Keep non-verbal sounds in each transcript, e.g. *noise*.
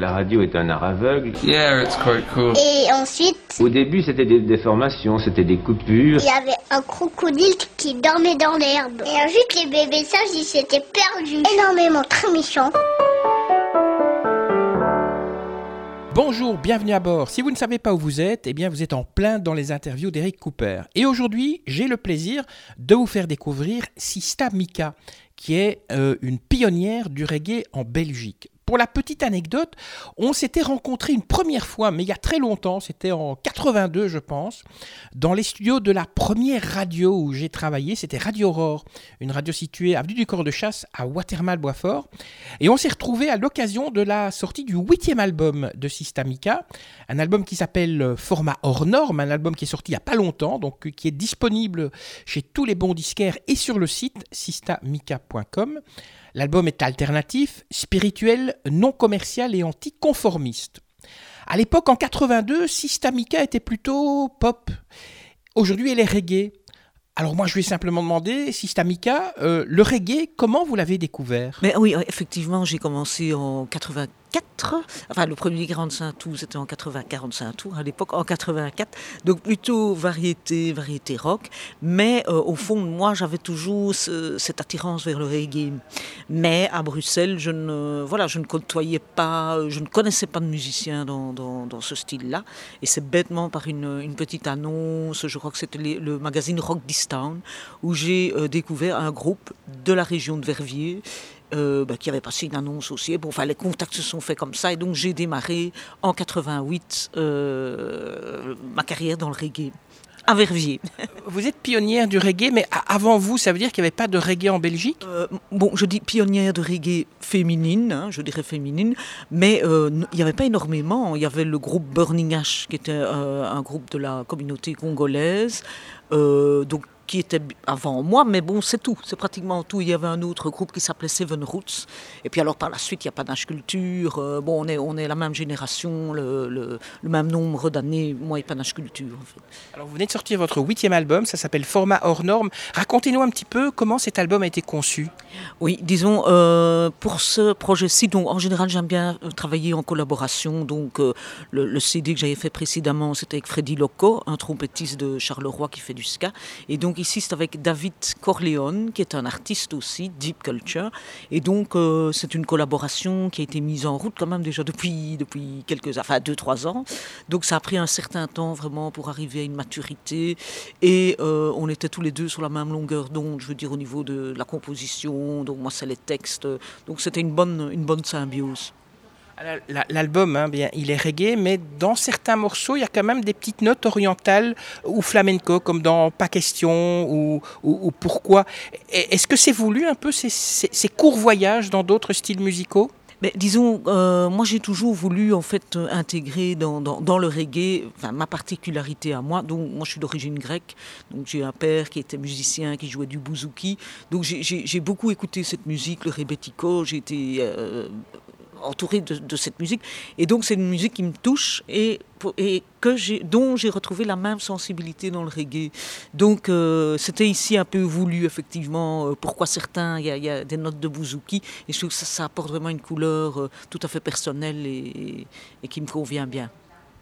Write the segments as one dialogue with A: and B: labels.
A: La radio est un art aveugle.
B: Yeah, it's quite cool.
C: Et ensuite,
A: Au début, c'était des déformations, c'était des coupures.
C: il y avait un crocodile qui dormait dans l'herbe. Et ensuite, les bébés sages, ils s'étaient perdus. Énormément, très méchants.
D: Bonjour, bienvenue à bord. Si vous ne savez pas où vous êtes, eh bien vous êtes en plein dans les interviews d'Eric Cooper. Et aujourd'hui, j'ai le plaisir de vous faire découvrir Sista Mika, qui est euh, une pionnière du reggae en Belgique. Pour la petite anecdote, on s'était rencontrés une première fois, mais il y a très longtemps, c'était en 82 je pense, dans les studios de la première radio où j'ai travaillé, c'était Radio Aurore, une radio située avenue du Corps de Chasse à Watermal-Boisfort. Et on s'est retrouvés à l'occasion de la sortie du huitième album de Systamica, un album qui s'appelle Format hors norme, un album qui est sorti il n'y a pas longtemps, donc qui est disponible chez tous les bons disquaires et sur le site systamica.com. L'album est alternatif, spirituel, non commercial et anticonformiste. À l'époque, en 82, Systamica était plutôt pop. Aujourd'hui, elle est reggae. Alors moi, je lui ai simplement demandé, Systamica, euh, le reggae, comment vous l'avez découvert?
E: Mais oui, effectivement, j'ai commencé en 84. Enfin, le premier 45 tours, c'était en 80, 45 tours à l'époque, en 84. Donc plutôt variété, variété rock. Mais euh, au fond, moi, j'avais toujours ce- cette attirance vers le reggae. Mais à Bruxelles, je ne, voilà, je ne côtoyais pas, euh, je ne connaissais pas de musiciens dans, dans, ce style-là. Et c'est bêtement par une, petite annonce, je crois que c'était le magazine Rock This Town, où j'ai euh, découvert un groupe de la région de Verviers euh, bah, qui avait passé une annonce aussi. Bon, enfin, les contacts se sont faits comme ça. Et donc, j'ai démarré en 88 euh, ma carrière dans le reggae. À Verviers. *laughs*
D: Vous êtes pionnière du reggae, mais avant vous, ça veut dire qu'il n'y avait pas de reggae en Belgique?
E: Euh, bon, je dis pionnière de reggae féminine, hein, je dirais féminine, mais il n'y avait pas énormément. Il y avait le groupe Burning Ash, qui était un groupe de la communauté congolaise, donc qui était avant moi, mais bon, c'est tout, c'est pratiquement tout. Il y avait un autre groupe qui s'appelait Seven Roots, et puis alors par la suite, il n'y a pas d'âge culture. euh, bon, on est, on est la même génération, le, le- le même nombre d'années, moi et panache culture, en fait.
D: Alors vous venez de sortir votre huitième album, ça s'appelle Format hors norme. Racontez-nous un petit peu comment cet album a été conçu.
E: Oui, disons, euh, pour ce projet-ci, donc en général, j'aime bien euh, travailler en collaboration. Donc, euh, le, le CD que j'avais fait précédemment, c'était avec Freddy Loco, un trompettiste de Charleroi qui fait du ska. Et donc, c'est avec David Corleone, qui est un artiste aussi, Deep Culture. Et donc, euh, c'est une collaboration qui a été mise en route quand même déjà depuis, depuis quelques, enfin, deux, trois ans. Donc, ça a pris un certain temps vraiment pour arriver à une maturité. Et euh, on était tous les deux sur la même longueur d'onde, je veux dire, au niveau de la composition. Donc, moi, c'est les textes. Donc, c'était une bonne, une bonne symbiose.
D: La- L'album, hein, bien, il est reggae, mais dans certains morceaux, il y a quand même des petites notes orientales ou flamenco, comme dans Pas question ou, ou- ou Pourquoi. Est-ce que c'est voulu un peu ces, courts voyages dans d'autres styles musicaux?
E: Disons, euh, moi j'ai toujours voulu en fait euh, intégrer dans, le reggae ma particularité à moi. Donc moi je suis d'origine grecque, donc j'ai un père qui était musicien, qui jouait du bouzouki. Donc j'ai beaucoup écouté cette musique, le rebetiko. J'ai été euh, entouré de, cette musique, et donc c'est une musique qui me touche et, que dont j'ai retrouvé la même sensibilité dans le reggae. Donc euh, c'était ici un peu voulu effectivement. euh, pourquoi certains, il y, a- des notes de bouzouki, et je trouve que ça, apporte vraiment une couleur euh, tout à fait personnelle et qui me convient bien.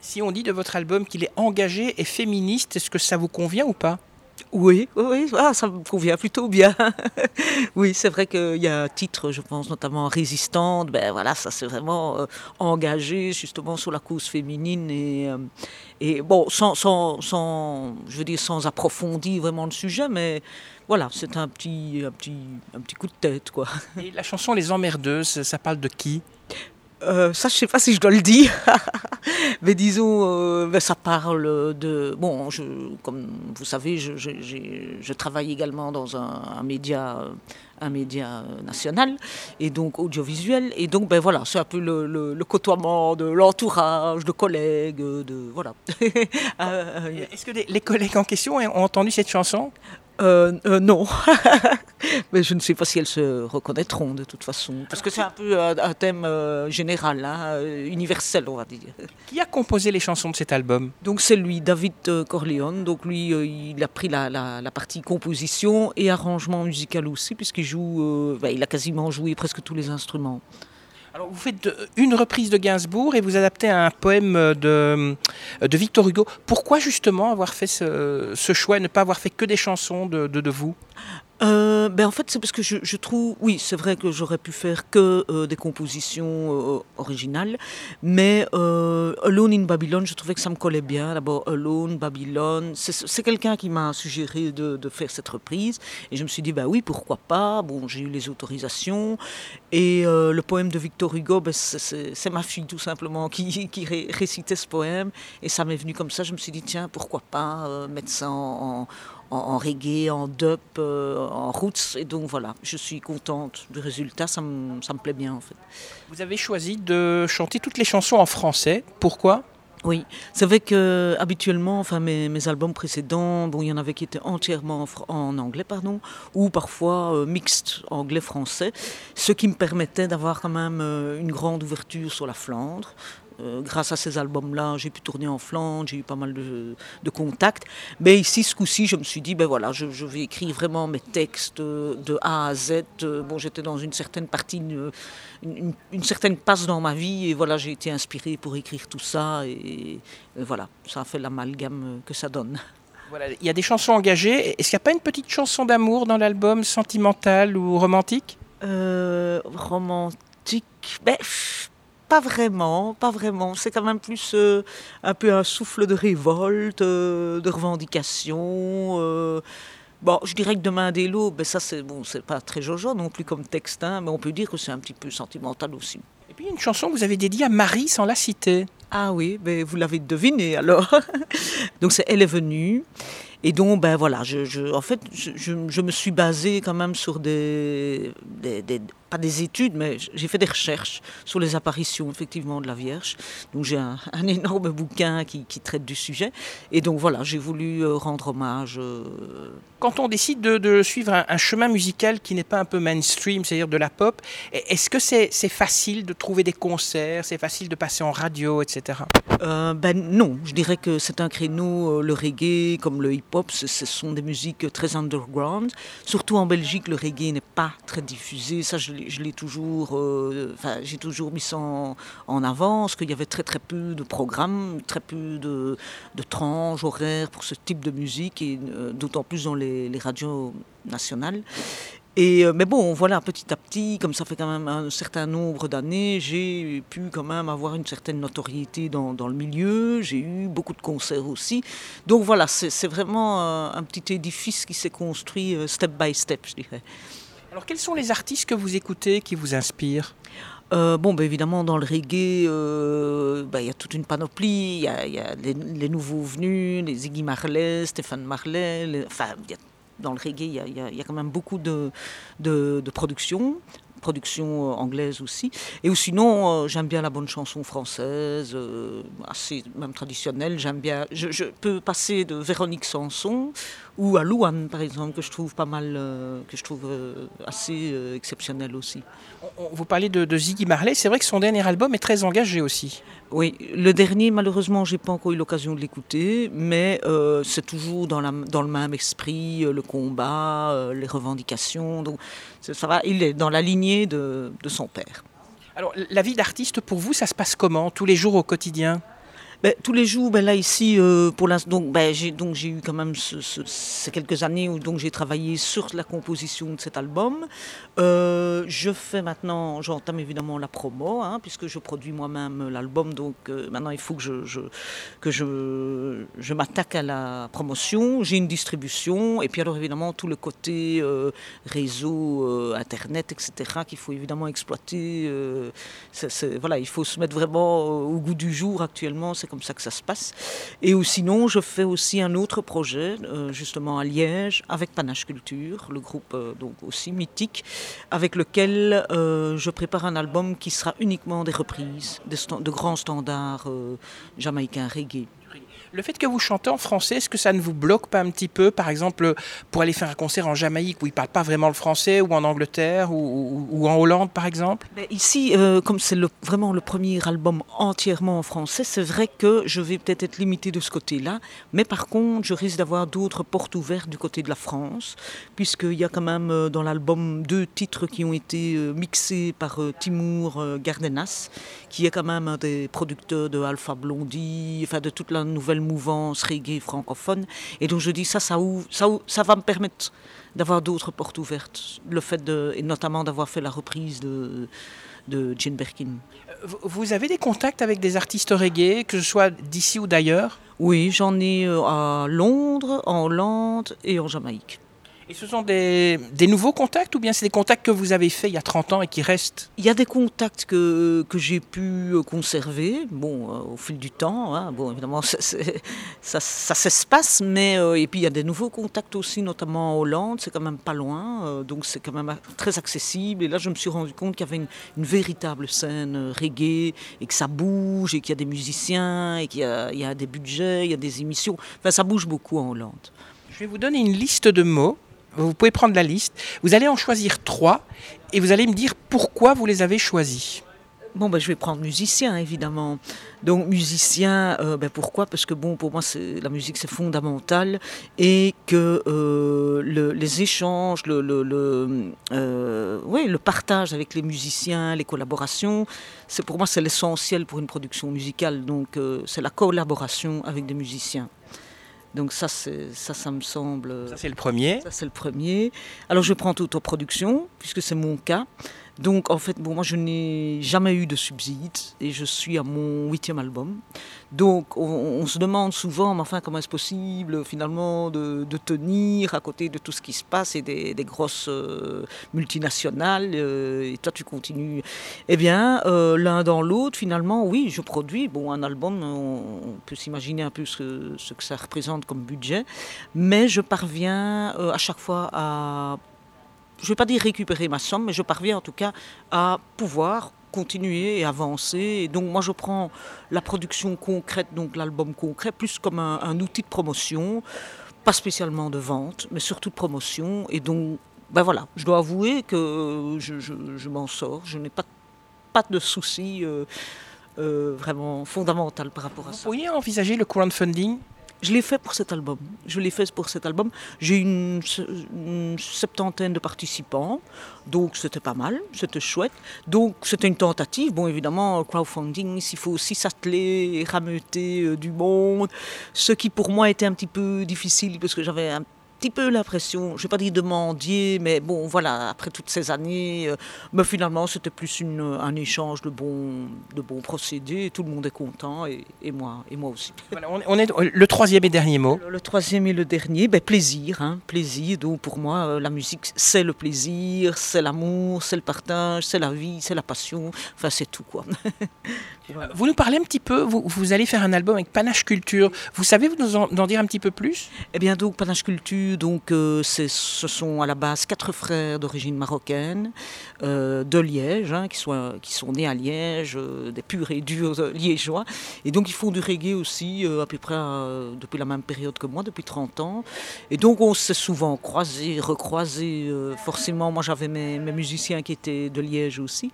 D: Si on dit de votre album qu'il est engagé et féministe, est-ce que ça vous convient ou pas?
E: Oui, oui, ah, ça me convient plutôt bien. *laughs* oui, c'est vrai qu'il y a un titre, je pense notamment Résistante. Ben voilà, ça c'est vraiment euh, engagé justement sur la cause féminine et, euh, et bon, sans, sans, sans, je sans approfondir vraiment le sujet, mais voilà, c'est un petit, un petit, un petit coup de tête, quoi.
D: Et la chanson Les Emmerdeuses, ça parle de qui?
E: Euh, ça, je sais pas si je dois le dire, *laughs* mais disons, euh, ben, ça parle de. Bon, comme vous savez, je, travaille également dans un, média, un média national et donc audiovisuel, et donc ben voilà, c'est un peu le, le- côtoiement de l'entourage, de collègues, de voilà. *laughs* Euh,
D: Est-ce que les collègues en question ont entendu cette chanson?
E: Euh, euh, non, *laughs* mais je ne sais pas si elles se reconnaîtront de toute façon, parce que c'est un peu un, un thème euh, général, hein, euh, universel, on va dire.
D: Qui a composé les chansons de cet album?
E: Donc c'est lui, David euh, Corleone. Donc lui, euh, il a pris la, la- la partie composition et arrangement musical aussi, puisqu'il joue, euh, bah, il a quasiment joué presque tous les instruments.
D: Alors vous faites une reprise de Gainsbourg et vous adaptez un poème de, Victor Hugo. Pourquoi justement avoir fait ce, choix et ne pas avoir fait que des chansons de vous?
E: Euh, ben en fait, c'est parce que je, trouve, oui, c'est vrai que j'aurais pu faire que euh, des compositions euh, originales, mais Alone in Babylon, je trouvais que ça me collait bien. D'abord, Alone, Babylon, c'est quelqu'un qui m'a suggéré de, faire cette reprise, et je me suis dit, ben oui, pourquoi pas? Bon, j'ai eu les autorisations, et le poème de Victor Hugo, ben, c'est ma fille tout simplement qui, récitait ce poème, et ça m'est venu comme ça. Je me suis dit, tiens, pourquoi pas mettre ça en, reggae, en dub, euh, en roots. Et donc voilà, je suis contente du résultat, ça me, ça me plaît bien en fait.
D: Vous avez choisi de chanter toutes les chansons en français. Pourquoi?
E: Oui, c'est vrai que habituellement, enfin mes, mes, albums précédents, bon, il y en avait qui étaient entièrement en, anglais, pardon, ou parfois euh, mixte anglais-français, ce qui me permettait d'avoir quand même euh, une grande ouverture sur la Flandre. Euh, grâce à ces albums-là, j'ai pu tourner en Flandre, j'ai eu pas mal de, contacts. Mais ici, ce coup-ci, je me suis dit, ben voilà, je, vais écrire vraiment mes textes de A à Z. Bon, j'étais dans une certaine partie, une, certaine passe dans ma vie, et voilà, j'ai été inspiré pour écrire tout ça, et, voilà, ça a fait l'amalgame que ça donne.
D: Voilà, il y a des chansons engagées. Est-ce qu'il n'y a pas une petite chanson d'amour dans l'album, sentimentale ou romantique?
E: Euh, Romantique, ben, pas vraiment, pas vraiment. C'est quand même plus euh, un peu un souffle de révolte, euh, de revendication. Euh. Bon, je dirais que Demain des lots, ben ça c'est bon, c'est pas très jojo non plus comme texte, hein, mais on peut dire que c'est un petit peu sentimental aussi.
D: Et puis une chanson que vous avez dédiée à Marie sans la citer.
E: Ah oui, ben vous l'avez deviné alors. *laughs* Donc c'est Elle est venue. Et donc, ben voilà, je, en fait, je, me suis basée quand même sur des, des, pas des études, mais j'ai fait des recherches sur les apparitions effectivement de la Vierge. Donc j'ai un, énorme bouquin qui, traite du sujet. Et donc voilà, j'ai voulu euh, rendre hommage. Euh,
D: Quand on décide de, suivre un, chemin musical qui n'est pas un peu mainstream, c'est-à-dire de la pop, est-ce que c'est facile de trouver des concerts, c'est facile de passer en radio, etc.
E: Euh, ben non, je dirais que c'est un créneau, le reggae comme le hip ce sont des musiques très underground. Surtout en Belgique, le reggae n'est pas très diffusé. Ça, je l'ai toujours, euh, j'ai toujours mis ça en, avant, parce qu'il y avait très très peu de programmes, très peu de, tranches horaires pour ce type de musique, euh, d'autant plus dans les, radios nationales. Et, euh, mais bon, voilà, petit à petit, comme ça fait quand même un certain nombre d'années, j'ai pu quand même avoir une certaine notoriété dans, le milieu. J'ai eu beaucoup de concerts aussi. Donc voilà, c'est vraiment un, petit édifice qui s'est construit step by step, je dirais.
D: Alors quels sont les artistes que vous écoutez qui vous inspirent?
E: Bon, ben, évidemment, dans le reggae, ben, il y a toute une panoplie. Il y a, les, nouveaux venus, les Iggy Marley, Stéphane Marley. enfin, dans le reggae, il y, a, quand même beaucoup de, de, de production production euh, anglaise aussi. Et sinon, euh, j'aime bien la bonne chanson française, euh, assez même traditionnelle. J'aime bien. Je, je, peux passer de Véronique Sanson ou à Louane, par exemple, que je trouve pas mal, que je trouve assez exceptionnel aussi.
D: vous parlez de, de Ziggy Marley, c'est vrai que son dernier album est très engagé aussi.
E: Oui, le dernier, malheureusement, j'ai pas encore eu l'occasion de l'écouter, mais c'est toujours dans, la, dans le même esprit, le combat, les revendications. Donc, ça va, il est dans la lignée de, son père.
D: Alors, la vie d'artiste, pour vous, ça se passe comment, tous les jours au quotidien?
E: Ben, tous les jours, ben, là ici, euh, pour l'instant, ben, j'ai, donc j'ai eu quand même ces quelques années où donc j'ai travaillé sur la composition de cet album. Euh, je fais maintenant, j'entame évidemment la promo, hein, puisque je produis moi-même l'album. Donc euh, maintenant, il faut que je, que je, je m'attaque à la promotion. J'ai une distribution, et puis alors évidemment tout le côté réseau, internet, etc. qu'il faut évidemment exploiter. Voilà, il faut se mettre vraiment au goût du jour actuellement. Comme ça que ça se passe. Et ou sinon, je fais aussi un autre projet, euh, justement à Liège, avec Panache Culture, le groupe euh, donc aussi mythique, avec lequel euh, je prépare un album qui sera uniquement des reprises de, de grands standards jamaïcains reggae.
D: Le fait que vous chantez en français, est-ce que ça ne vous bloque pas un petit peu, par exemple, pour aller faire un concert en Jamaïque où ils ne parlent pas vraiment le français, ou en Angleterre, ou, en Hollande, par exemple?
E: Ici, euh, comme c'est vraiment le premier album entièrement en français, c'est vrai que je vais peut-être être limité de ce côté-là, mais par contre, je risque d'avoir d'autres portes ouvertes du côté de la France, puisqu'il y a quand même euh, dans l'album deux titres qui ont été euh, mixés par Timour Gardenas, qui est quand même un des producteurs de Alpha Blondie, enfin de toute la nouvelle mouvance reggae francophone. Et donc je dis ça, ça, ça, ça va me permettre d'avoir d'autres portes ouvertes. Le fait de, et notamment d'avoir fait la reprise de, de Jane Birkin.
D: Vous avez des contacts avec des artistes reggae, que ce soit d'ici ou d'ailleurs?
E: Oui, j'en ai euh, à Londres, en Hollande et en Jamaïque.
D: Et ce sont des, des, nouveaux contacts ou bien c'est des contacts que vous avez faits il y a 30 ans et qui restent
E: Il y a des contacts que, que j'ai pu euh, conserver bon, euh, au fil du temps. Hein. Bon, évidemment, ça, ça, ça s'espace, mais euh, et puis il y a des nouveaux contacts aussi, notamment en Hollande, c'est quand même pas loin, donc c'est quand même très accessible. Et là, je me suis rendu compte qu'il y avait une, une, véritable scène reggae et que ça bouge et qu'il y a des musiciens et qu'il y, y, a des budgets, il y a des émissions. Enfin, ça bouge beaucoup en Hollande.
D: Je vais vous donner une liste de mots vous pouvez prendre la liste. Vous allez en choisir trois et vous allez me dire pourquoi vous les avez choisis.
E: Bon, ben, je vais prendre musicien, évidemment. Donc, musicien, euh, ben, pourquoi? Parce que, bon, pour moi, la musique, c'est fondamental. Et que euh, le, les échanges, le, le, euh, le partage avec les musiciens, les collaborations, c'est pour moi, c'est l'essentiel pour une production musicale. Donc, c'est la collaboration avec des musiciens. Donc ça, ça, ça me semble...
D: Ça, c'est le premier.
E: Ça, c'est le premier. Alors, je prends autoproduction, puisque c'est mon cas. Donc en fait, moi je n'ai jamais eu de subside et je suis à mon huitième album. Donc on, se demande souvent, mais enfin comment est-ce possible finalement de, tenir à côté de tout ce qui se passe et des, grosses euh, multinationales euh, et toi tu continues. Eh bien, euh, l'un dans l'autre, finalement, oui, je produis. Bon, un album, on, peut s'imaginer un peu ce, que ça représente comme budget, mais je parviens à chaque fois à je ne vais pas dire récupérer ma somme, mais je parviens en tout cas à pouvoir continuer et avancer. Et donc moi je prends la production concrète, donc l'album concret, plus comme un, outil de promotion, pas spécialement de vente, mais surtout de promotion. Et donc ben voilà, je dois avouer que je, m'en sors, je n'ai pas, pas de soucis euh, euh, vraiment fondamental par rapport à ça.
D: Vous pourriez envisager le crowdfunding
E: je l'ai fait pour cet album. Je l'ai fait pour cet album. J'ai une, une septantaine de participants, donc c'était pas mal, c'était chouette. Donc c'était une tentative. Bon, évidemment, crowdfunding, il faut aussi s'atteler, rameuter euh, du monde. Ce qui pour moi était un petit peu difficile parce que j'avais un petit peu l'impression, je ne vais pas dire demandier, mais bon, voilà, après toutes ces années, euh, mais finalement, c'était plus une, un échange de bons, de bons procédés. Tout le monde est content et, et moi, et moi aussi. *laughs*
D: on, est le troisième et dernier mot.
E: Le, troisième et le dernier, ben, plaisir, hein, plaisir. Donc pour moi, euh, la musique, c'est le plaisir, c'est l'amour, c'est le partage, c'est la vie, c'est la passion. Enfin, c'est tout quoi. *laughs*
D: Vous nous parlez un petit peu, vous, vous, allez faire un album avec Panache Culture. Vous savez nous en, en dire un petit peu plus?
E: Eh bien, donc Panache Culture, donc euh, ce sont à la base quatre frères d'origine marocaine euh, de Liège, hein, qui, sont, qui nés à Liège, euh, des purs et durs liégeois. Et donc ils font du reggae aussi à peu près depuis la même période que moi, depuis 30 ans. Et donc on s'est souvent croisés, recroisés. forcément, moi j'avais mes, musiciens qui étaient de Liège aussi.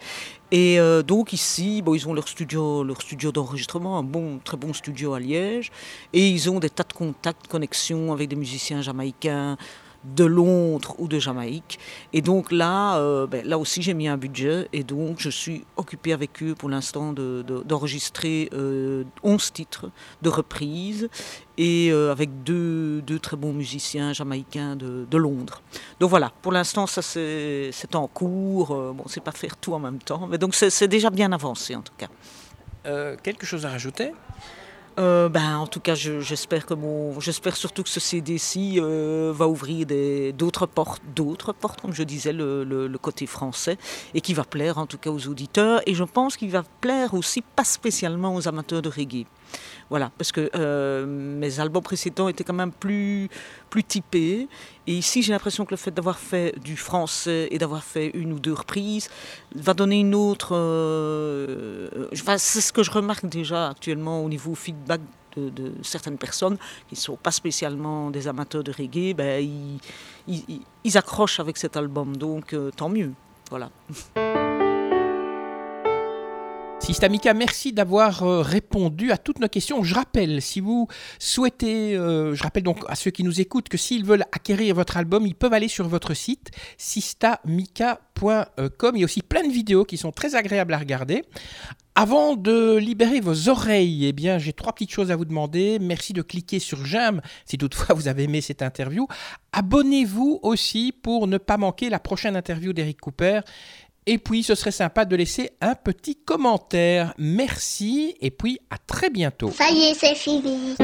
E: Et donc ici, ils ont leur studio, leur studio d'enregistrement, un bon, très bon studio à Liège, et ils ont des tas de contacts, connexions avec des musiciens jamaïcains de Londres ou de Jamaïque. Et donc là, euh, ben, là aussi, j'ai mis un budget et donc je suis occupé avec eux pour l'instant d'enregistrer de, 11 euh, titres de reprise et euh, avec deux, deux, très bons musiciens jamaïcains de, de Londres. Donc voilà, pour l'instant, ça c'est en cours. bon, c'est pas faire tout en même temps, mais donc c'est déjà bien avancé en tout cas.
D: quelque chose à rajouter?
E: Euh, ben, en tout cas, j'espère que mon, j'espère surtout que ce CD-ci euh, va ouvrir d'autres portes, d'autres portes, comme je disais, le, le, côté français, et qui va plaire en tout cas aux auditeurs. Et je pense qu'il va plaire aussi, pas spécialement aux amateurs de reggae. Voilà, parce que euh, mes albums précédents étaient quand même plus, plus typés. Et ici, j'ai l'impression que le fait d'avoir fait du français et d'avoir fait une ou deux reprises va donner une autre. Euh, c'est ce que je remarque déjà actuellement au niveau feedback de, certaines personnes qui ne sont pas spécialement des amateurs de reggae, ben, ils, accrochent avec cet album. Donc euh, tant mieux. Voilà. *laughs*
D: Sistamica, merci d'avoir euh, répondu à toutes nos questions. Je rappelle, si vous souhaitez, euh, je rappelle donc à ceux qui nous écoutent que s'ils veulent acquérir votre album, ils peuvent aller sur votre site sistamica.com. Il y a aussi plein de vidéos qui sont très agréables à regarder. Avant de libérer vos oreilles, eh bien, j'ai trois petites choses à vous demander. Merci de cliquer sur j'aime si toutefois vous avez aimé cette interview. Abonnez-vous aussi pour ne pas manquer la prochaine interview d'Eric Cooper. Et puis, ce serait sympa de laisser un petit commentaire. Merci et puis à très bientôt.
C: Ça y est, c'est fini.